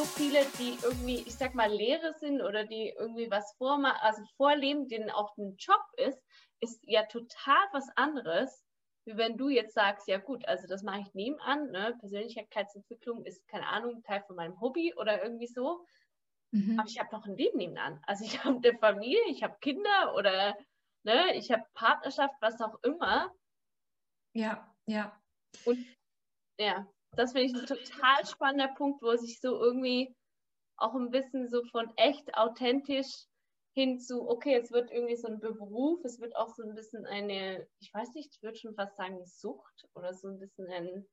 so viele, die irgendwie, ich sag mal, Lehre sind oder die irgendwie was vormachen, also vorleben, denen auch ein Job ist, ist ja total was anderes, wie wenn du jetzt sagst, ja gut, also das mache ich nebenan, ne? Persönlichkeitsentwicklung ist, keine Ahnung, Teil von meinem Hobby oder irgendwie so. Mhm. Aber ich habe noch ein Leben nebenan. Also ich habe eine Familie, ich habe Kinder oder ne, ich habe Partnerschaft, was auch immer. Ja, ja. Und ja, das finde ich ein total spannender Punkt, wo sich so irgendwie auch ein bisschen so von echt authentisch hin zu, okay, es wird irgendwie so ein Beruf, es wird auch so ein bisschen eine, ich weiß nicht, ich würde schon fast sagen, Sucht oder so ein bisschen ein.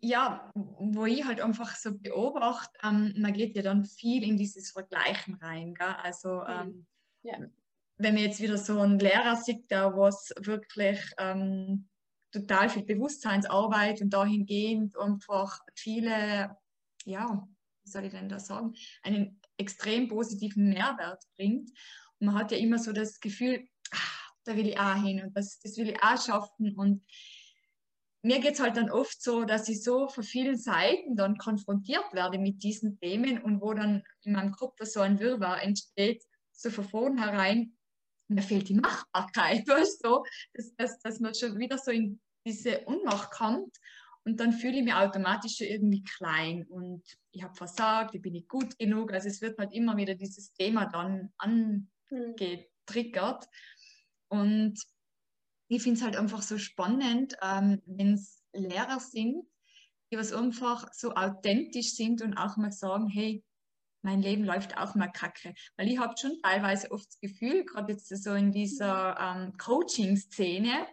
Ja, wo ich halt einfach so beobachte, ähm, man geht ja dann viel in dieses Vergleichen rein. Gell? Also, mhm. ähm, ja. wenn man jetzt wieder so einen Lehrer sieht, der was wirklich ähm, total viel Bewusstseinsarbeit und dahingehend einfach viele, ja, wie soll ich denn da sagen, einen extrem positiven Mehrwert bringt. Und man hat ja immer so das Gefühl, ach, da will ich auch hin und das, das will ich auch schaffen. Und mir geht es halt dann oft so, dass ich so von vielen Seiten dann konfrontiert werde mit diesen Themen und wo dann in meinem Kopf so ein Wirrwarr entsteht, so von vornherein, mir fehlt die Machbarkeit, weißt du, dass, dass, dass man schon wieder so in diese Unmacht kommt und dann fühle ich mich automatisch schon irgendwie klein und ich habe versagt, ich bin nicht gut genug. Also es wird halt immer wieder dieses Thema dann angetriggert. Und ich finde es halt einfach so spannend, ähm, wenn es Lehrer sind, die was einfach so authentisch sind und auch mal sagen, hey, mein Leben läuft auch mal kacke. Weil ich habe schon teilweise oft das Gefühl, gerade jetzt so in dieser ähm, Coaching-Szene,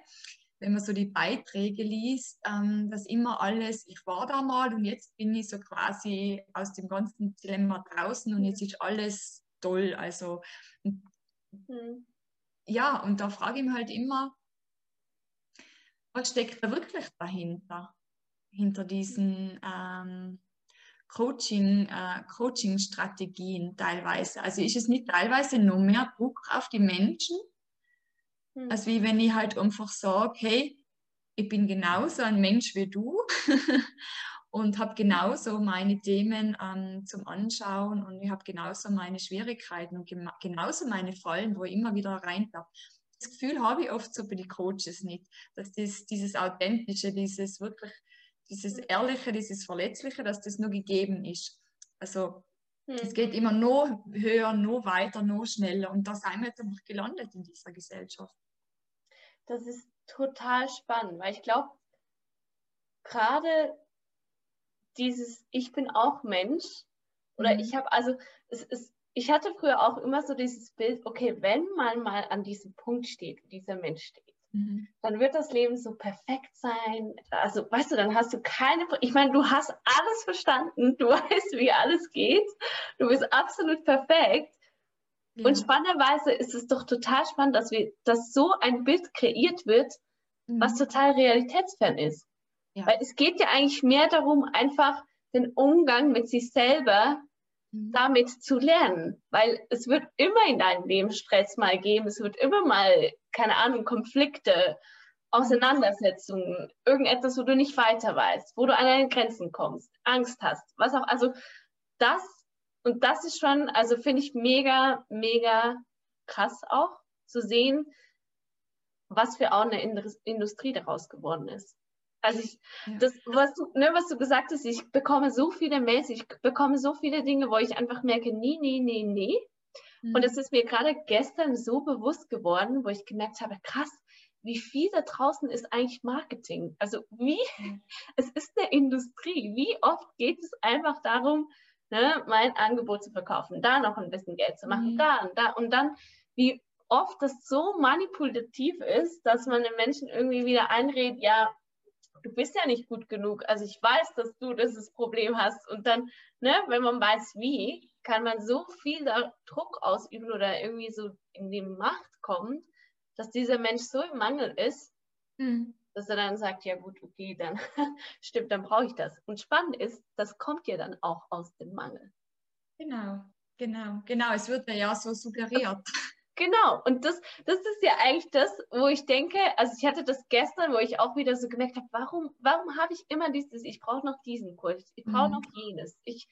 wenn man so die Beiträge liest, ähm, dass immer alles, ich war da mal und jetzt bin ich so quasi aus dem ganzen Dilemma draußen und jetzt ist alles toll. Also mhm. ja, und da frage ich mich halt immer, was steckt da wirklich dahinter? Hinter diesen ähm, Coaching, äh, Coaching-Strategien teilweise. Also ist es nicht teilweise nur mehr Druck auf die Menschen, Mhm. Als wie wenn ich halt einfach sage, hey, ich bin genauso ein Mensch wie du und habe genauso meine Themen ähm, zum Anschauen und ich habe genauso meine Schwierigkeiten und genauso meine Fallen, wo ich immer wieder rein darf. Das Gefühl habe ich oft so bei den Coaches nicht, dass das, dieses Authentische, dieses wirklich, dieses Ehrliche, dieses Verletzliche, dass das nur gegeben ist. Also hm. es geht immer noch höher, noch weiter, noch schneller und da sind wir jetzt einfach gelandet in dieser Gesellschaft das ist total spannend, weil ich glaube, gerade dieses Ich bin auch Mensch oder mhm. ich habe also es ist ich hatte früher auch immer so dieses Bild, okay, wenn man mal an diesem Punkt steht, dieser Mensch steht, mhm. dann wird das Leben so perfekt sein. Also, weißt du, dann hast du keine, ich meine, du hast alles verstanden, du weißt, wie alles geht, du bist absolut perfekt. Ja. Und spannenderweise ist es doch total spannend, dass wir, dass so ein Bild kreiert wird, mhm. was total realitätsfern ist. Ja. Weil es geht ja eigentlich mehr darum, einfach den Umgang mit sich selber. Damit zu lernen. Weil es wird immer in deinem Leben Stress mal geben, es wird immer mal, keine Ahnung, Konflikte, Auseinandersetzungen, irgendetwas, wo du nicht weiter weißt, wo du an deine Grenzen kommst, Angst hast, was auch, also das und das ist schon, also finde ich mega, mega krass auch zu sehen, was für auch eine Industrie daraus geworden ist. Also ich, ja. das, was du, ne, was du gesagt hast, ich bekomme so viele Mails, ich bekomme so viele Dinge, wo ich einfach merke, nee, nee, nee, nee. Mhm. Und es ist mir gerade gestern so bewusst geworden, wo ich gemerkt habe, krass, wie viel da draußen ist eigentlich Marketing? Also wie, mhm. es ist eine Industrie. Wie oft geht es einfach darum, ne, mein Angebot zu verkaufen, da noch ein bisschen Geld zu machen, mhm. da und da und dann, wie oft das so manipulativ ist, dass man den Menschen irgendwie wieder einredet, ja, du bist ja nicht gut genug. Also ich weiß, dass du dieses Problem hast. Und dann, ne, wenn man weiß, wie, kann man so viel Druck ausüben oder irgendwie so in die Macht kommen, dass dieser Mensch so im Mangel ist, mhm dass er dann sagt, ja gut, okay, dann stimmt, dann brauche ich das. Und spannend ist, das kommt ja dann auch aus dem Mangel. Genau, genau, genau. Es wird ja so suggeriert. Genau, und das, das ist ja eigentlich das, wo ich denke, also ich hatte das gestern, wo ich auch wieder so gemerkt habe, warum, warum habe ich immer dieses, ich brauche noch diesen Kurs, ich brauche mhm. noch jenes, ich,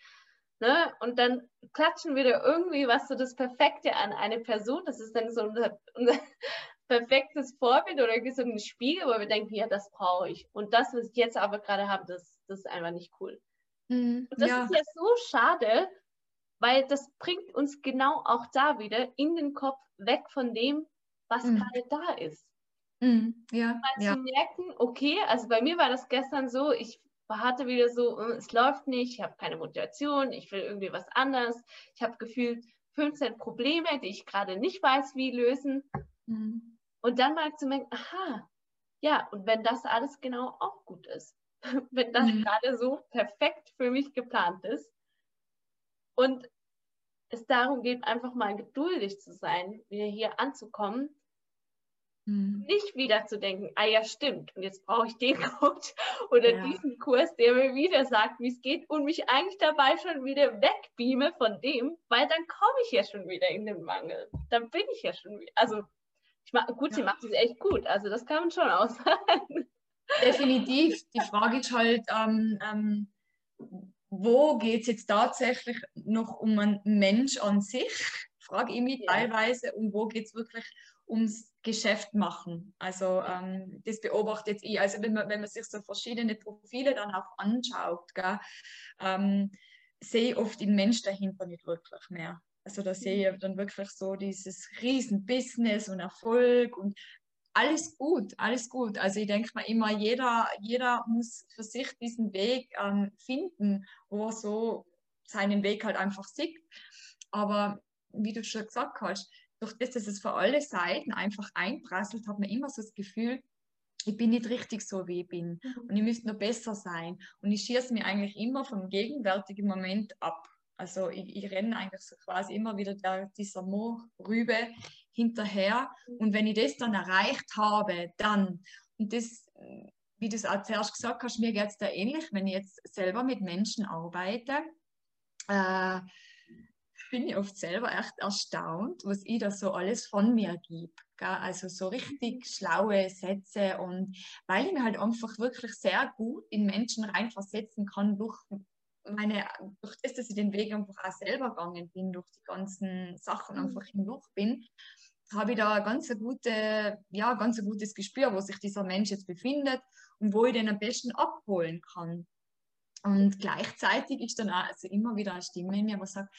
ne, und dann klatschen wieder irgendwie was so das Perfekte an eine Person, das ist dann so unser, unser perfektes Vorbild oder so ein Spiegel, wo wir denken, ja, das brauche ich. Und das, was ich jetzt aber gerade habe, das, das ist einfach nicht cool. Mhm, und das ja. ist ja so schade, weil das bringt uns genau auch da wieder in den Kopf weg von dem, was mhm. gerade da ist. Mhm. Ja, Mal ja. zu merken, okay, also bei mir war das gestern so, ich hatte wieder so, hm, es läuft nicht, ich habe keine Motivation, ich will irgendwie was anderes. Ich habe gefühlt 15 Probleme, die ich gerade nicht weiß, wie lösen. Mhm. Und dann mal zu merken, aha, ja, und wenn das alles genau auch gut ist, wenn das mhm. gerade so perfekt für mich geplant ist, und es darum geht, einfach mal geduldig zu sein, wieder hier anzukommen. Mhm. Nicht wieder zu denken, ah ja, stimmt, und jetzt brauche ich den Coach oder ja. diesen Kurs, der mir wieder sagt, wie es geht und mich eigentlich dabei schon wieder wegbeame von dem, weil dann komme ich ja schon wieder in den Mangel. Dann bin ich ja schon wieder, also ich mach, gut, ja. sie macht es echt gut, also das kann man schon aussagen. Definitiv. Die Frage ist halt, ähm, ähm, wo geht es jetzt tatsächlich noch um einen Mensch an sich, frage ich mich teilweise, und wo geht es wirklich ums Geschäft machen. Also ähm, das beobachte jetzt ich. Also wenn man, wenn man sich so verschiedene Profile dann auch anschaut, gell, ähm, sehe ich oft den Mensch dahinter nicht wirklich mehr. Also da sehe ich dann wirklich so dieses riesen Business und Erfolg und alles gut, alles gut. Also ich denke mal immer, jeder, jeder muss für sich diesen Weg ähm, finden, wo er so seinen Weg halt einfach sieht. Aber wie du schon gesagt hast, durch das, dass es für alle Seiten einfach einprasselt, hat man immer so das Gefühl, ich bin nicht richtig so, wie ich bin. Mhm. Und ich müsste noch besser sein. Und ich schieße mich eigentlich immer vom gegenwärtigen Moment ab. Also ich, ich renne eigentlich so quasi immer wieder der, dieser Moorrübe hinterher. Und wenn ich das dann erreicht habe, dann, und das, wie du es auch zuerst gesagt hast, mir geht es da ähnlich, wenn ich jetzt selber mit Menschen arbeite, äh, bin ich oft selber echt erstaunt, was ich da so alles von mir gebe. Also so richtig schlaue Sätze und weil ich mir halt einfach wirklich sehr gut in Menschen reinversetzen kann durch meine, durch das, dass ich den Weg einfach auch selber gegangen bin, durch die ganzen Sachen mhm. einfach hindurch bin, habe ich da ein ganz, gute, ja, ganz ein gutes Gespür, wo sich dieser Mensch jetzt befindet und wo ich den am besten abholen kann. Und gleichzeitig ist dann auch also immer wieder eine Stimme in mir, die sagt,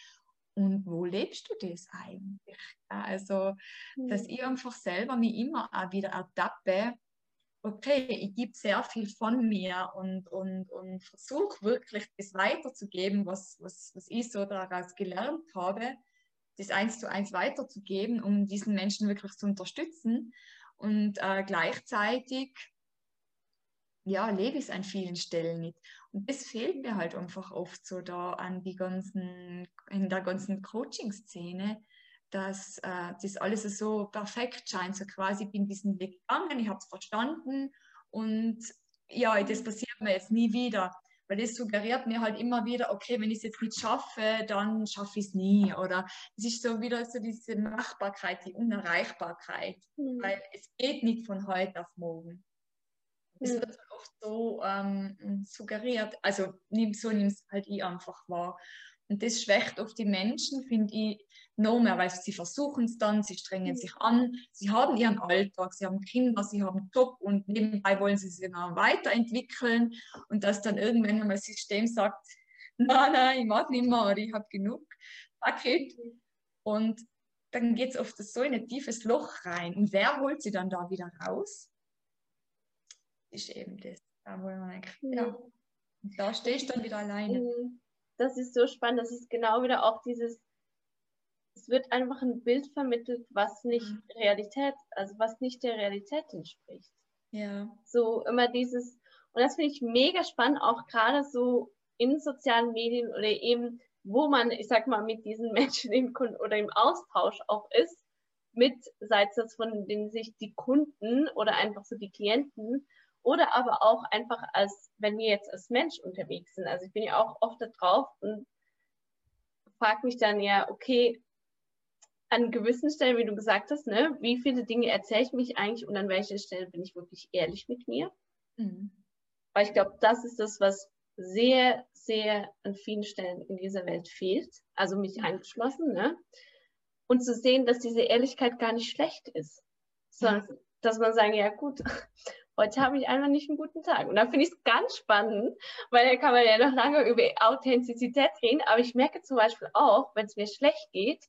und wo lebst du das eigentlich? Also, dass mhm. ich einfach selber mich immer auch wieder ertappe, okay, ich gebe sehr viel von mir und, und, und versuche wirklich das weiterzugeben, was, was, was ich so daraus gelernt habe, das eins zu eins weiterzugeben, um diesen Menschen wirklich zu unterstützen. Und äh, gleichzeitig ja, lebe ich es an vielen Stellen nicht. Und das fehlt mir halt einfach oft so da an die ganzen, in der ganzen Coaching-Szene, dass äh, das alles so perfekt scheint. So quasi, ich bin diesen Weg gegangen, ich habe es verstanden und ja, das passiert mir jetzt nie wieder. Weil das suggeriert mir halt immer wieder, okay, wenn ich es jetzt nicht schaffe, dann schaffe ich es nie. Oder es ist so wieder so diese Machbarkeit, die Unerreichbarkeit. Mhm. Weil es geht nicht von heute auf morgen. Das mhm. wird halt oft so ähm, suggeriert. Also so nimmt es halt ich einfach wahr. Und das schwächt oft die Menschen, finde ich, noch mehr, weil sie versuchen es dann, sie strengen sich an, sie haben ihren Alltag, sie haben Kinder, sie haben Job und nebenbei wollen sie sich noch weiterentwickeln und dass dann irgendwann einmal das System sagt, nein, nein, ich mag nicht mehr ich habe genug Paket. Und dann geht es oft so in ein tiefes Loch rein. Und wer holt sie dann da wieder raus? Ist eben das, da wo man eigentlich, ja, und da stehst du dann wieder alleine. Mhm das ist so spannend. Das ist genau wieder auch dieses, es wird einfach ein Bild vermittelt, was nicht mhm. Realität, also was nicht der Realität entspricht. Ja. So immer dieses, und das finde ich mega spannend, auch gerade so in sozialen Medien oder eben, wo man, ich sag mal, mit diesen Menschen im Kunden oder im Austausch auch ist, mit, sei es das von den sich die Kunden oder einfach so die Klienten, oder aber auch einfach als, wenn wir jetzt als Mensch unterwegs sind. Also ich bin ja auch oft da drauf und frage mich dann ja, okay, an gewissen Stellen, wie du gesagt hast, ne, wie viele Dinge erzähle ich mich eigentlich und an welcher Stelle bin ich wirklich ehrlich mit mir. Mhm. Weil ich glaube, das ist das, was sehr, sehr an vielen Stellen in dieser Welt fehlt, also mich eingeschlossen, ne? Und zu sehen, dass diese Ehrlichkeit gar nicht schlecht ist, sondern ja. dass man sagen, ja gut, heute habe ich einfach nicht einen guten Tag. Und da finde ich es ganz spannend, weil da kann man ja noch lange über Authentizität reden, aber ich merke zum Beispiel auch, wenn es mir schlecht geht,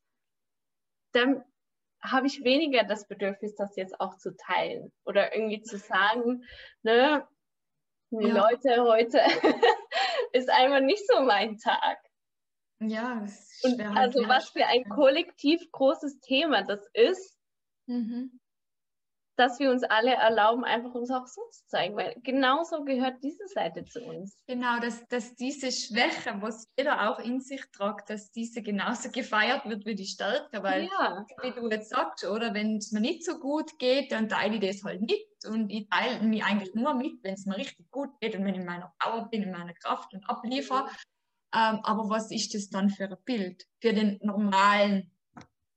dann habe ich weniger das Bedürfnis, das jetzt auch zu teilen oder irgendwie zu sagen, ne, ja. Leute, heute ist einfach nicht so mein Tag. Ja, und halt also was für ein kollektiv großes Thema das ist. Mhm dass wir uns alle erlauben, einfach uns auch so zu zeigen, weil genauso gehört diese Seite zu uns. Genau, dass, dass diese Schwäche, was jeder auch in sich tragt, dass diese genauso gefeiert wird wie die Stärke, weil, ja. wie du jetzt sagst, oder wenn es mir nicht so gut geht, dann teile ich das halt mit und ich teile mich eigentlich nur mit, wenn es mir richtig gut geht und wenn ich in meiner Power bin, in meiner Kraft und abliefere. Ähm, aber was ist das dann für ein Bild für den normalen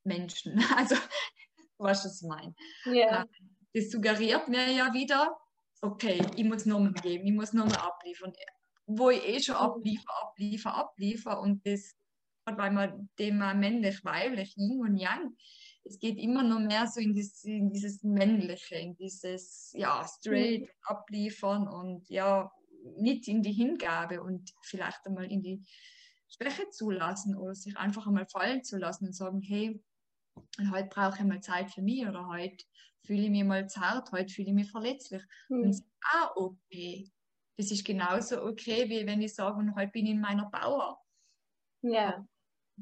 Menschen? Also, was ich meine. Ja. Ähm, das suggeriert mir ja wieder, okay, ich muss Nomen geben, ich muss Nomen abliefern. Wo ich eh schon abliefer, abliefer, abliefer und das bei man Thema männlich-weiblich, Yin und Yang, es geht immer noch mehr so in, das, in dieses Männliche, in dieses ja, straight abliefern und ja, nicht in die Hingabe und vielleicht einmal in die Schwäche zulassen oder sich einfach einmal fallen zu lassen und sagen, hey, heute brauche ich mal Zeit für mich oder heute fühle ich mich mal zart, heute fühle ich mich verletzlich. Mhm. Und das ist auch okay. Das ist genauso okay, wie wenn ich sage, und heute bin ich in meiner Power. Ja.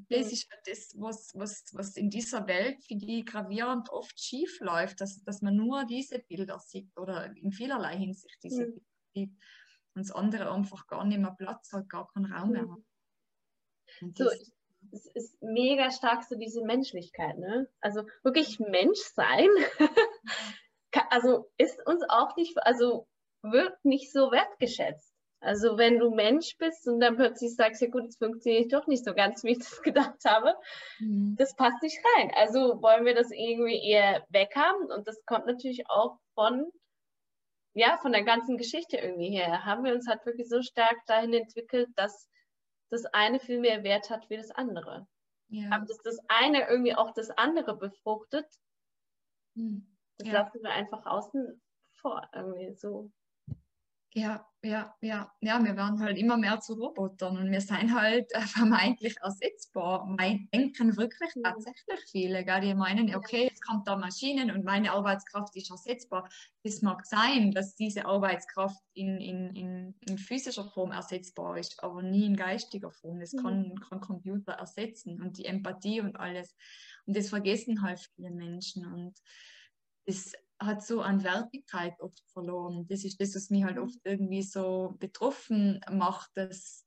Das mhm. ist halt das, was, was, was in dieser Welt für die gravierend oft schief läuft, dass, dass man nur diese Bilder sieht oder in vielerlei Hinsicht diese mhm. Bilder sieht und das andere einfach gar nicht mehr Platz hat, gar keinen Raum mehr hat. So, es ist mega stark so diese Menschlichkeit, ne? Also wirklich Mensch sein, also ist uns auch nicht, also wird nicht so wertgeschätzt. Also wenn du Mensch bist und dann plötzlich sagst, ja gut, es funktioniert doch nicht so ganz, wie ich das gedacht habe, mhm. das passt nicht rein. Also wollen wir das irgendwie eher weghaben und das kommt natürlich auch von, ja, von der ganzen Geschichte irgendwie her. Haben wir uns halt wirklich so stark dahin entwickelt, dass das eine viel mehr Wert hat wie das andere. Ja. Aber dass das eine irgendwie auch das andere befruchtet, hm. das ja. lassen wir einfach außen vor, irgendwie so. Ja, ja, ja, ja, wir werden halt immer mehr zu Robotern und wir sind halt äh, vermeintlich ersetzbar. Mein denken wirklich tatsächlich viele, gell? die meinen, okay, jetzt kommt da Maschinen und meine Arbeitskraft ist ersetzbar. Es mag sein, dass diese Arbeitskraft in, in, in, in physischer Form ersetzbar ist, aber nie in geistiger Form. Das kann, kann Computer ersetzen und die Empathie und alles. Und das vergessen halt viele Menschen und das hat so an Wertigkeit oft verloren. Das ist das, was mich halt oft irgendwie so betroffen macht, dass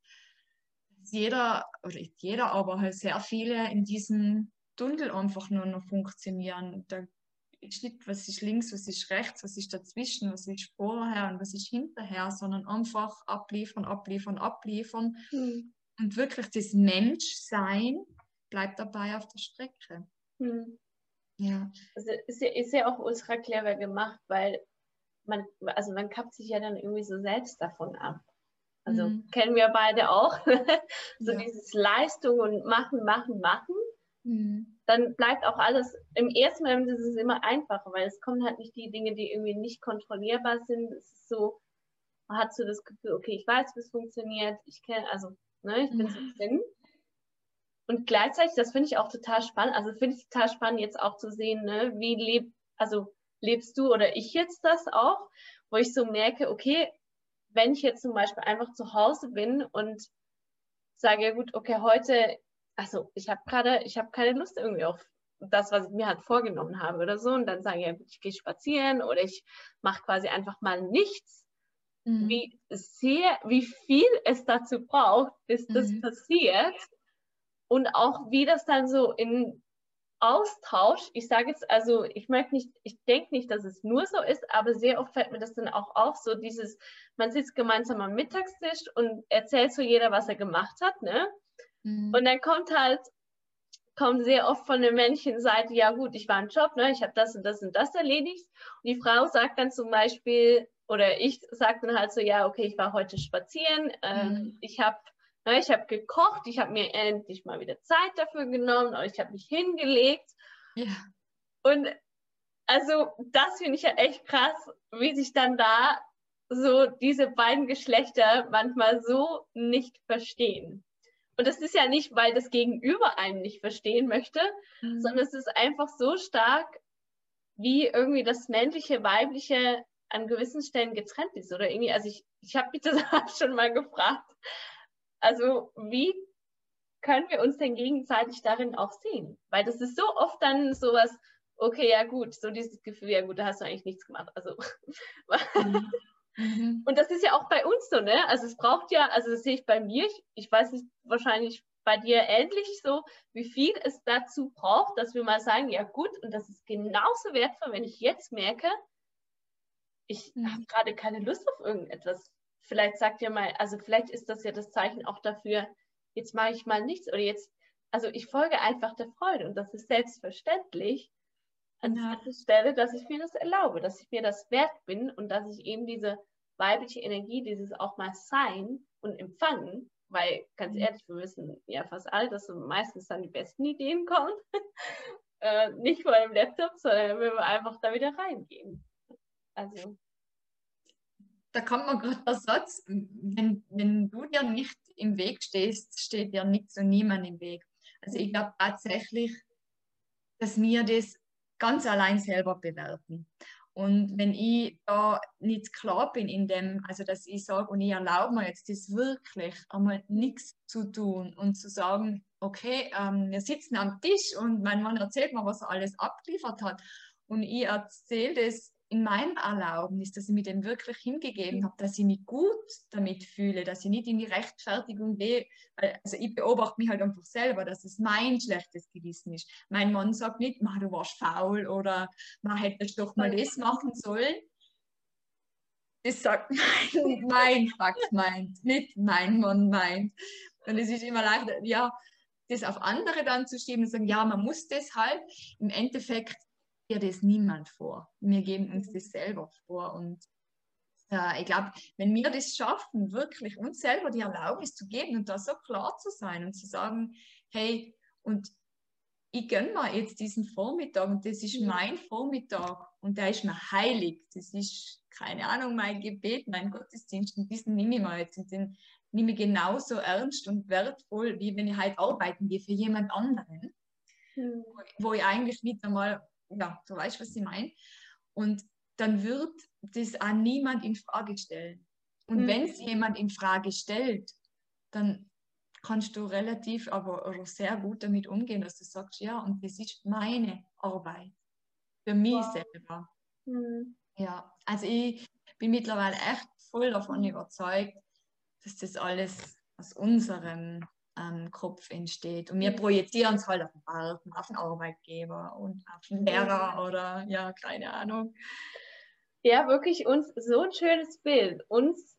jeder, oder nicht jeder, aber halt sehr viele in diesem Tunnel einfach nur noch funktionieren. Da ist nicht, was ist links, was ist rechts, was ist dazwischen, was ist vorher und was ist hinterher, sondern einfach abliefern, abliefern, abliefern. Mhm. Und wirklich das Menschsein bleibt dabei auf der Strecke. Mhm. Ja. Also ist ja, ist ja auch ultra clever gemacht, weil man, also man kappt sich ja dann irgendwie so selbst davon ab. Also mhm. kennen wir beide auch. so ja. dieses Leistung und machen, machen, machen. Mhm. Dann bleibt auch alles, im ersten Moment ist es immer einfacher, weil es kommen halt nicht die Dinge, die irgendwie nicht kontrollierbar sind. Es ist so, man hat so das Gefühl, okay, ich weiß, wie es funktioniert, ich kenne, also, ne, ich bin mhm. so drin. Und gleichzeitig, das finde ich auch total spannend, also finde ich total spannend jetzt auch zu sehen, ne, wie lebt, also lebst du oder ich jetzt das auch, wo ich so merke, okay, wenn ich jetzt zum Beispiel einfach zu Hause bin und sage, ja gut, okay, heute, also ich habe gerade, ich habe keine Lust irgendwie auf das, was ich mir halt vorgenommen habe oder so, und dann sage ich, ja gut, ich gehe spazieren oder ich mache quasi einfach mal nichts. Mhm. Wie sehr, wie viel es dazu braucht, bis mhm. das passiert und auch wie das dann so in Austausch, ich sage jetzt, also ich möchte nicht, ich denke nicht, dass es nur so ist, aber sehr oft fällt mir das dann auch auf, so dieses, man sitzt gemeinsam am Mittagstisch und erzählt so jeder, was er gemacht hat, ne? Mhm. Und dann kommt halt kommt sehr oft von der männlichen Seite, ja gut, ich war im Job, ne, ich habe das und das und das erledigt. Und die Frau sagt dann zum Beispiel, oder ich sage dann halt so, ja, okay, ich war heute spazieren, äh, mhm. ich habe ich habe gekocht, ich habe mir endlich mal wieder Zeit dafür genommen, ich habe mich hingelegt. Ja. Und also das finde ich ja echt krass, wie sich dann da so diese beiden Geschlechter manchmal so nicht verstehen. Und das ist ja nicht, weil das Gegenüber einen nicht verstehen möchte, mhm. sondern es ist einfach so stark, wie irgendwie das männliche, weibliche an gewissen Stellen getrennt ist. Oder irgendwie, also ich, ich habe mich das schon mal gefragt. Also wie können wir uns denn gegenseitig darin auch sehen? Weil das ist so oft dann sowas, okay, ja gut, so dieses Gefühl, ja gut, da hast du eigentlich nichts gemacht. Also mhm. Mhm. Und das ist ja auch bei uns so, ne? Also es braucht ja, also das sehe ich bei mir, ich, ich weiß nicht, wahrscheinlich bei dir ähnlich so, wie viel es dazu braucht, dass wir mal sagen, ja gut, und das ist genauso wertvoll, wenn ich jetzt merke, ich mhm. habe gerade keine Lust auf irgendetwas. Vielleicht sagt ihr mal, also vielleicht ist das ja das Zeichen auch dafür, jetzt mache ich mal nichts oder jetzt, also ich folge einfach der Freude und das ist selbstverständlich an ja. dieser Stelle, dass ich mir das erlaube, dass ich mir das wert bin und dass ich eben diese weibliche Energie, dieses auch mal sein und empfangen, weil ganz mhm. ehrlich, wir wissen ja fast alle, dass meistens dann die besten Ideen kommen. äh, nicht vor dem Laptop, sondern wenn wir einfach da wieder reingehen. Also. Da kommt mir gerade der Satz, wenn, wenn du dir nicht im Weg stehst, steht dir nichts und niemand im Weg. Also ich glaube tatsächlich, dass mir das ganz allein selber bewerten. Und wenn ich da nicht klar bin in dem, also dass ich sage und ich erlaube mir jetzt das wirklich einmal nichts zu tun und zu sagen, okay, ähm, wir sitzen am Tisch und mein Mann erzählt mir, was er alles abgeliefert hat und ich erzähle das in meinem Erlaubnis, dass ich mir dem wirklich hingegeben habe, dass ich mich gut damit fühle, dass ich nicht in die Rechtfertigung gehe. Also ich beobachte mich halt einfach selber, dass es mein schlechtes Gewissen ist. Mein Mann sagt nicht, du warst faul oder man hätte doch mal das machen sollen. Das sagt mein, mein Fakt meint, nicht mein Mann meint. Und es ist immer leichter, ja, das auf andere dann zu schieben und sagen, ja, man muss das halt. Im Endeffekt dir das niemand vor. Wir geben uns das selber vor. Und äh, ich glaube, wenn wir das schaffen, wirklich uns selber die Erlaubnis zu geben und da so klar zu sein und zu sagen, hey, und ich gönne mir jetzt diesen Vormittag und das ist mein Vormittag und der ist mir heilig. Das ist, keine Ahnung, mein Gebet, mein Gottesdienst und diesen nehme ich mir jetzt und den nehme ich genauso ernst und wertvoll, wie wenn ich halt arbeiten gehe für jemand anderen. Mhm. Wo ich eigentlich nicht einmal ja, du weißt, was ich meine. Und dann wird das auch niemand in Frage stellen. Und mhm. wenn es jemand in Frage stellt, dann kannst du relativ, aber oder sehr gut damit umgehen, dass du sagst, ja, und das ist meine Arbeit für mich wow. selber. Mhm. Ja, also ich bin mittlerweile echt voll davon überzeugt, dass das alles aus unserem ähm, Kopf entsteht. Und wir projizieren es halt auf den Partner, auf den Arbeitgeber und auf den Lehrer oder ja, keine Ahnung. Ja, wirklich uns so ein schönes Bild. Uns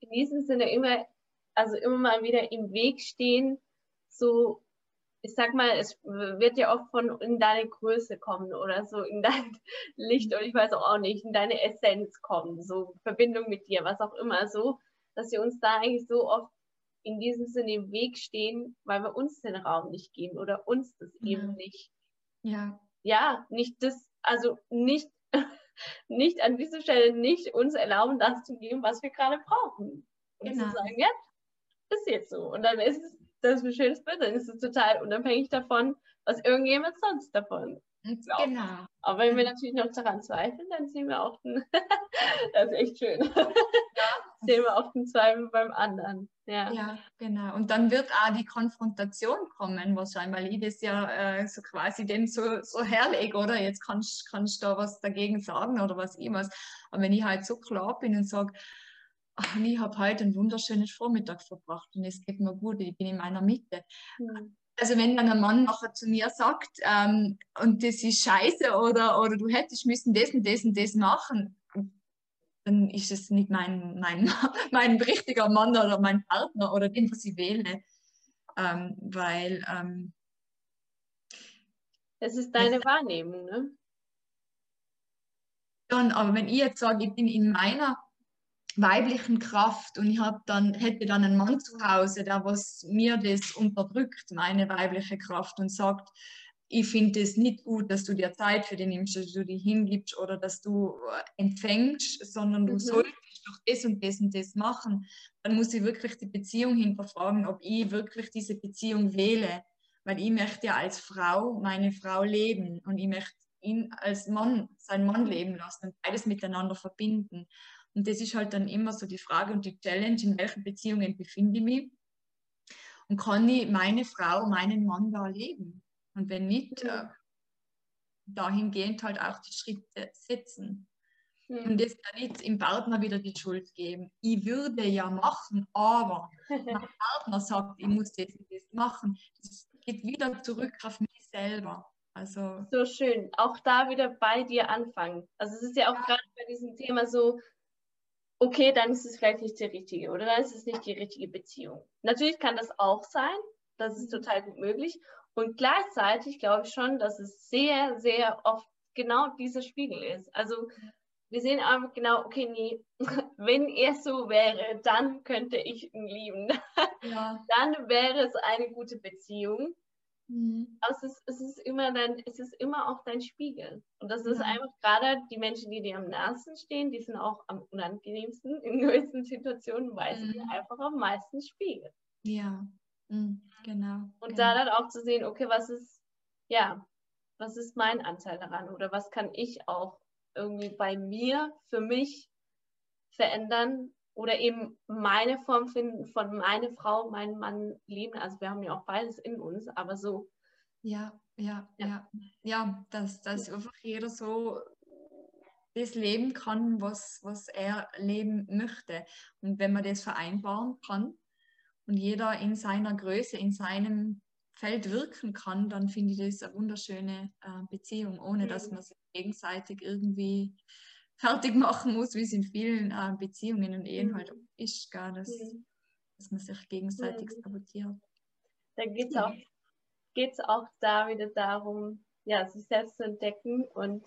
in diesem Sinne immer, also immer mal wieder im Weg stehen, so, ich sag mal, es wird ja oft von in deine Größe kommen oder so, in dein Licht oder ich weiß auch nicht, in deine Essenz kommen, so Verbindung mit dir, was auch immer, so, dass wir uns da eigentlich so oft in diesem Sinne im Weg stehen, weil wir uns den Raum nicht geben oder uns das ja. eben nicht. Ja. Ja, nicht das, also nicht, nicht an dieser Stelle nicht uns erlauben, das zu geben, was wir gerade brauchen. Und genau. zu sagen, ja, ist jetzt so. Und dann ist es, das ist ein schönes Bild, dann ist es total unabhängig davon, was irgendjemand sonst davon glaubt. Genau. Aber wenn wir natürlich noch daran zweifeln, dann sehen wir auch das ist echt schön. Ja. Sehen wir auch den Zweifel beim anderen. Ja. ja, genau. Und dann wird auch die Konfrontation kommen, wahrscheinlich, weil ich das ja äh, so quasi dem so, so herlege, oder? Jetzt kannst du da was dagegen sagen oder was immer. Aber wenn ich halt so klar bin und sage, ich habe heute einen wunderschönen Vormittag verbracht und es geht mir gut, ich bin in meiner Mitte. Mhm. Also wenn dann ein Mann nachher zu mir sagt, ähm, und das ist scheiße oder, oder du hättest müssen das und das und das machen, dann ist es nicht mein, mein, mein richtiger Mann oder mein Partner oder den, was ich wähle. Ähm, weil ähm, Es ist deine Wahrnehmung, ne? Dann, aber wenn ich jetzt sage, ich bin in meiner weiblichen Kraft und ich dann hätte dann einen Mann zu Hause, der was mir das unterdrückt, meine weibliche Kraft und sagt, ich finde es nicht gut, dass du dir Zeit für den nimmst, dass du die hingibst oder dass du äh, empfängst, sondern du mhm. solltest doch das und das und das machen. Dann muss ich wirklich die Beziehung hinterfragen, ob ich wirklich diese Beziehung wähle. Weil ich möchte ja als Frau meine Frau leben und ich möchte ihn als Mann, seinen Mann leben lassen und beides miteinander verbinden. Und das ist halt dann immer so die Frage und die Challenge, in welchen Beziehungen befinde ich mich und kann ich meine Frau, meinen Mann da leben. Und wenn nicht, äh, dahingehend halt auch die Schritte setzen. Mhm. Und das kann nicht im Partner wieder die Schuld geben. Ich würde ja machen, aber mein Partner sagt, ich muss das und das machen. Das geht wieder zurück auf mich selber. Also so schön. Auch da wieder bei dir anfangen. Also es ist ja auch ja. gerade bei diesem Thema so, okay, dann ist es vielleicht nicht der richtige oder dann ist es nicht die richtige Beziehung. Natürlich kann das auch sein. Das ist mhm. total gut möglich. Und gleichzeitig glaube ich schon, dass es sehr, sehr oft genau dieser Spiegel ist. Also wir sehen einfach genau, okay, nee, wenn er so wäre, dann könnte ich ihn lieben. Ja. Dann wäre es eine gute Beziehung. Mhm. Aber es ist, es, ist immer dein, es ist immer auch dein Spiegel. Und das ist ja. einfach gerade die Menschen, die dir am nahesten stehen, die sind auch am unangenehmsten in gewissen Situationen, weil mhm. sie einfach am meisten spiegeln. Ja, Mhm, genau. Und genau. da dann auch zu sehen, okay, was ist, ja, was ist mein Anteil daran oder was kann ich auch irgendwie bei mir für mich verändern oder eben meine Form finden von meine Frau, meinen Mann lieben. Also wir haben ja auch beides in uns, aber so. Ja, ja, ja, ja, ja dass, dass einfach jeder so das leben kann, was, was er leben möchte. Und wenn man das vereinbaren kann, und jeder in seiner Größe, in seinem Feld wirken kann, dann finde ich das eine wunderschöne äh, Beziehung, ohne mhm. dass man sich gegenseitig irgendwie fertig machen muss, wie es in vielen äh, Beziehungen und Ehen mhm. halt ist, gar, dass, mhm. dass man sich gegenseitig mhm. sabotiert. Da geht es auch, geht's auch da wieder darum, ja, sich selbst zu entdecken und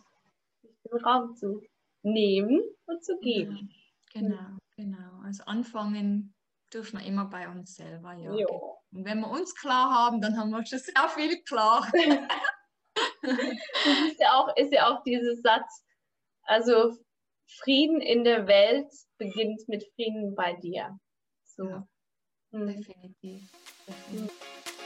den Raum zu nehmen und zu geben. Genau, genau. Also anfangen dürfen wir immer bei uns selber, ja. Jo. Und wenn wir uns klar haben, dann haben wir schon sehr viel klar. das ist ja auch, ist ja auch dieser Satz, also Frieden in der Welt beginnt mit Frieden bei dir. So. Ja, mhm. definitiv. definitiv. Mhm.